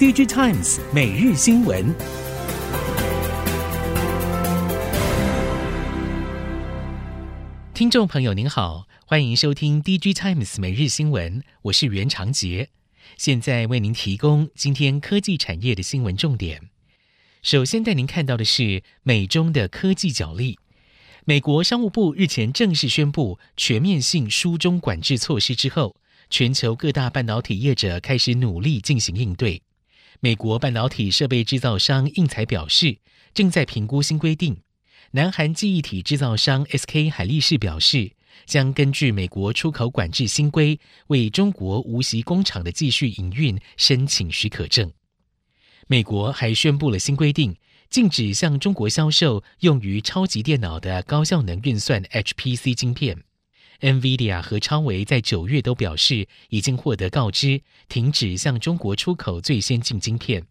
DG Times 每日新闻，听众朋友您好，欢迎收听 DG Times 每日新闻，我是袁长杰，现在为您提供今天科技产业的新闻重点。首先带您看到的是美中的科技角力。美国商务部日前正式宣布全面性书中管制措施之后，全球各大半导体业者开始努力进行应对。美国半导体设备制造商应材表示，正在评估新规定。南韩记忆体制造商 SK 海力士表示，将根据美国出口管制新规，为中国无锡工厂的继续营运申请许可证。美国还宣布了新规定，禁止向中国销售用于超级电脑的高效能运算 HPC 晶片。NVIDIA 和超维在九月都表示，已经获得告知，停止向中国出口最先进晶片。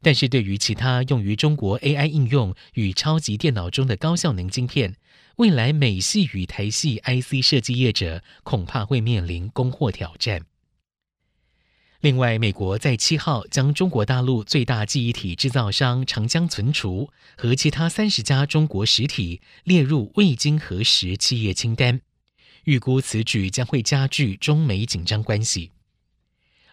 但是对于其他用于中国 AI 应用与超级电脑中的高效能晶片，未来美系与台系 IC 设计业者恐怕会面临供货挑战。另外，美国在七号将中国大陆最大记忆体制造商长江存储和其他三十家中国实体列入未经核实企业清单，预估此举将会加剧中美紧张关系。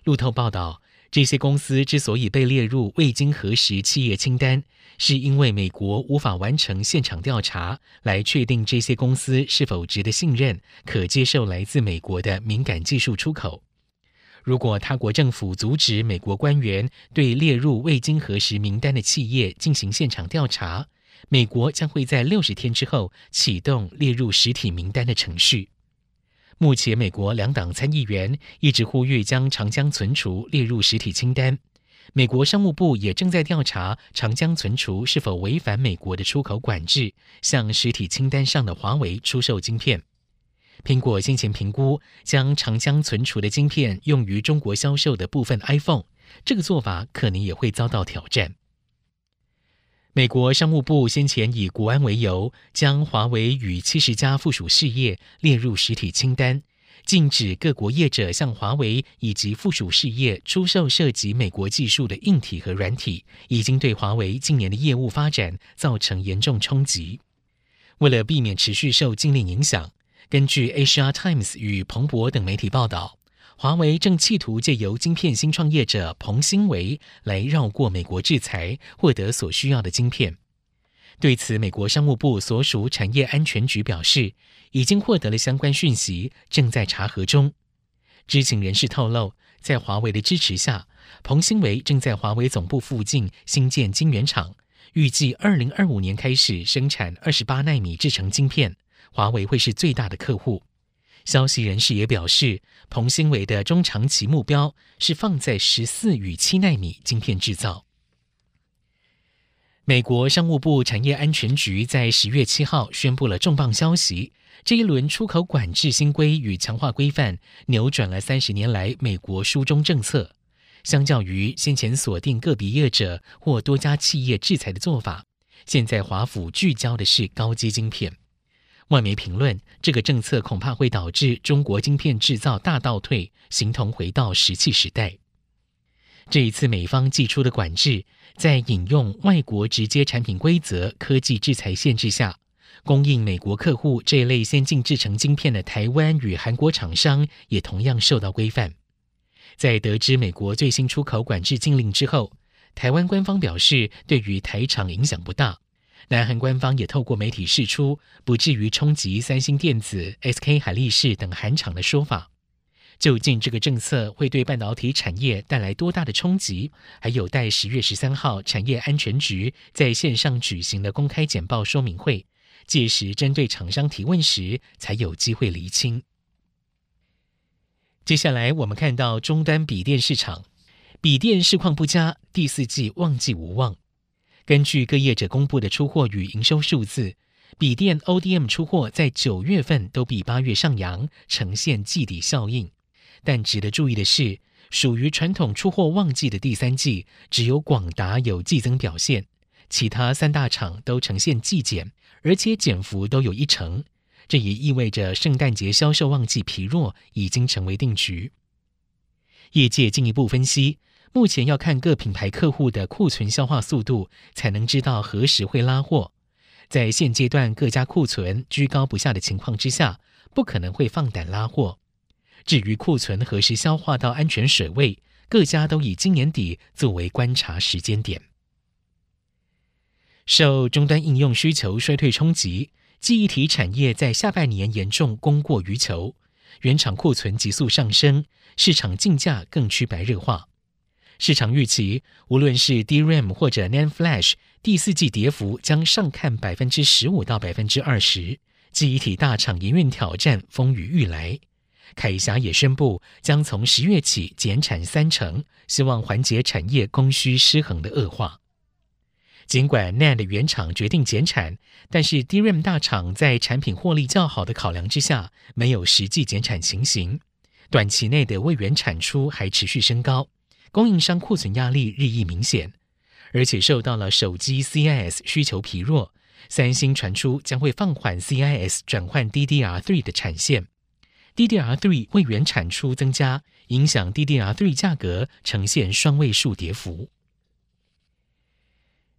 路透报道，这些公司之所以被列入未经核实企业清单，是因为美国无法完成现场调查来确定这些公司是否值得信任、可接受来自美国的敏感技术出口。如果他国政府阻止美国官员对列入未经核实名单的企业进行现场调查，美国将会在六十天之后启动列入实体名单的程序。目前，美国两党参议员一直呼吁将长江存储列入实体清单。美国商务部也正在调查长江存储是否违反美国的出口管制，向实体清单上的华为出售晶片。苹果先前评估将长江存储的晶片用于中国销售的部分 iPhone，这个做法可能也会遭到挑战。美国商务部先前以国安为由，将华为与七十家附属事业列入实体清单，禁止各国业者向华为以及附属事业出售涉及美国技术的硬体和软体，已经对华为近年的业务发展造成严重冲击。为了避免持续受禁令影响，根据《Asia Times》与彭博等媒体报道，华为正企图借由晶片新创业者彭新维来绕过美国制裁，获得所需要的晶片。对此，美国商务部所属产业安全局表示，已经获得了相关讯息，正在查核中。知情人士透露，在华为的支持下，彭新维正在华为总部附近新建晶圆厂，预计二零二五年开始生产二十八纳米制程晶片。华为会是最大的客户。消息人士也表示，彭新伟的中长期目标是放在十四与七纳米晶片制造。美国商务部产业安全局在十月七号宣布了重磅消息：这一轮出口管制新规与强化规范，扭转了三十年来美国书中政策。相较于先前锁定个别业者或多家企业制裁的做法，现在华府聚焦的是高阶晶片。外媒评论，这个政策恐怕会导致中国晶片制造大倒退，形同回到石器时代。这一次美方祭出的管制，在引用外国直接产品规则科技制裁限制下，供应美国客户这一类先进制成晶片的台湾与韩国厂商也同样受到规范。在得知美国最新出口管制禁令之后，台湾官方表示，对于台厂影响不大。南韩官方也透过媒体释出不至于冲击三星电子、SK 海力士等韩厂的说法。究竟这个政策会对半导体产业带来多大的冲击，还有待十月十三号产业安全局在线上举行的公开简报说明会，届时针对厂商提问时才有机会厘清。接下来我们看到终端笔电市场，笔电市况不佳，第四季旺季无望。根据各业者公布的出货与营收数字，笔电 ODM 出货在九月份都比八月上扬，呈现季底效应。但值得注意的是，属于传统出货旺季的第三季，只有广达有季增表现，其他三大厂都呈现季减，而且减幅都有一成。这也意味着圣诞节销售旺季疲弱已经成为定局。业界进一步分析。目前要看各品牌客户的库存消化速度，才能知道何时会拉货。在现阶段各家库存居高不下的情况之下，不可能会放胆拉货。至于库存何时消化到安全水位，各家都以今年底作为观察时间点。受终端应用需求衰退冲击，记忆体产业在下半年严重供过于求，原厂库存急速上升，市场竞价更趋白热化。市场预期，无论是 DRAM 或者 NAND Flash，第四季跌幅将上看百分之十五到百分之二十。记忆体大厂营运挑战风雨欲来，凯霞也宣布将从十月起减产三成，希望缓解产业供需失衡的恶化。尽管 NAND 原厂决定减产，但是 DRAM 大厂在产品获利较好的考量之下，没有实际减产情形。短期内的位元产出还持续升高。供应商库存压力日益明显，而且受到了手机 CIS 需求疲弱，三星传出将会放缓 CIS 转换 DDR3 的产线，DDR3 位元产出增加，影响 DDR3 价格呈现双位数跌幅。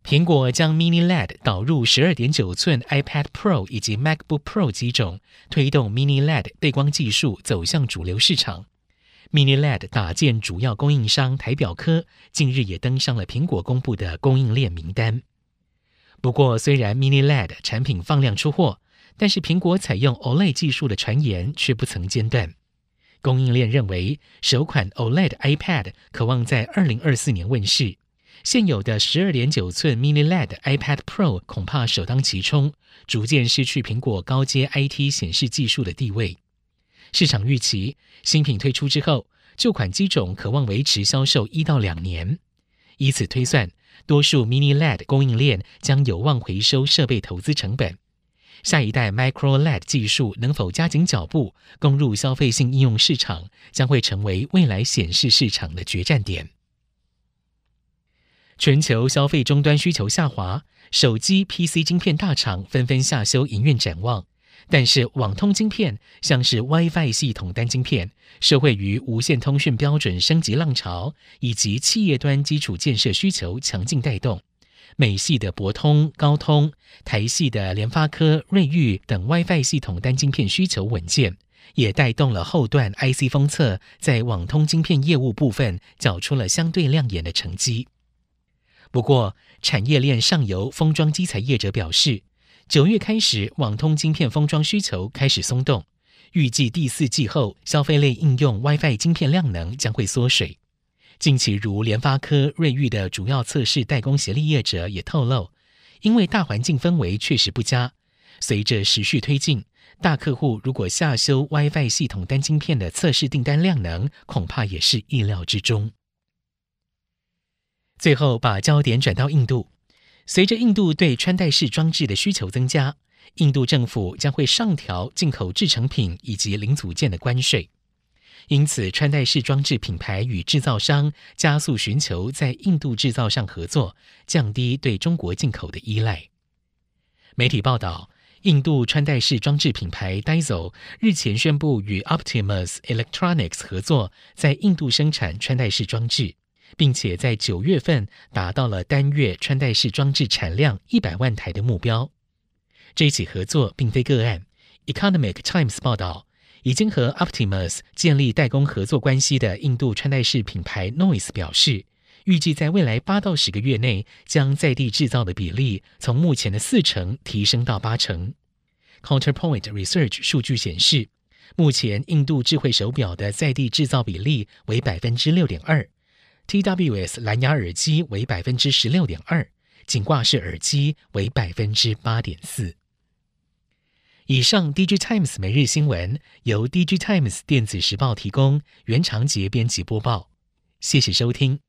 苹果将 Mini LED 导入十二点九寸 iPad Pro 以及 MacBook Pro 机种，推动 Mini LED 背光技术走向主流市场。Mini LED 打件主要供应商台表科近日也登上了苹果公布的供应链名单。不过，虽然 Mini LED 产品放量出货，但是苹果采用 OLED 技术的传言却不曾间断。供应链认为，首款 OLED iPad 可望在二零二四年问世。现有的十二点九寸 Mini LED iPad Pro 恐怕首当其冲，逐渐失去苹果高阶 IT 显示技术的地位。市场预期新品推出之后，旧款机种可望维持销售一到两年。以此推算，多数 Mini LED 供应链将有望回收设备投资成本。下一代 Micro LED 技术能否加紧脚步攻入消费性应用市场，将会成为未来显示市场的决战点。全球消费终端需求下滑，手机 PC 晶片大厂纷纷下修营运展望。但是网通晶片，像是 WiFi 系统单晶片，受惠于无线通讯标准升级浪潮，以及企业端基础建设需求强劲带动，美系的博通、高通，台系的联发科、瑞昱等 WiFi 系统单晶片需求稳健，也带动了后段 IC 封测在网通晶片业务部分缴出了相对亮眼的成绩。不过，产业链上游封装机材业者表示，九月开始，网通晶片封装需求开始松动，预计第四季后，消费类应用 WiFi 晶片量能将会缩水。近期如联发科、瑞昱的主要测试代工协力业者也透露，因为大环境氛围确实不佳，随着时序推进，大客户如果下修 WiFi 系统单晶片的测试订单量能，恐怕也是意料之中。最后，把焦点转到印度。随着印度对穿戴式装置的需求增加，印度政府将会上调进口制成品以及零组件的关税，因此穿戴式装置品牌与制造商加速寻求在印度制造上合作，降低对中国进口的依赖。媒体报道，印度穿戴式装置品牌 Daiso 日前宣布与 Optimus Electronics 合作，在印度生产穿戴式装置。并且在九月份达到了单月穿戴式装置产量一百万台的目标。这一起合作并非个案。Economic Times 报道，已经和 Optimus 建立代工合作关系的印度穿戴式品牌 Noise 表示，预计在未来八到十个月内，将在地制造的比例从目前的四成提升到八成。Counterpoint Research 数据显示，目前印度智慧手表的在地制造比例为百分之六点二。TWS 蓝牙耳机为百分之十六点二，颈挂式耳机为百分之八点四。以上，DG Times 每日新闻由 DG Times 电子时报提供，原长节编辑播报。谢谢收听。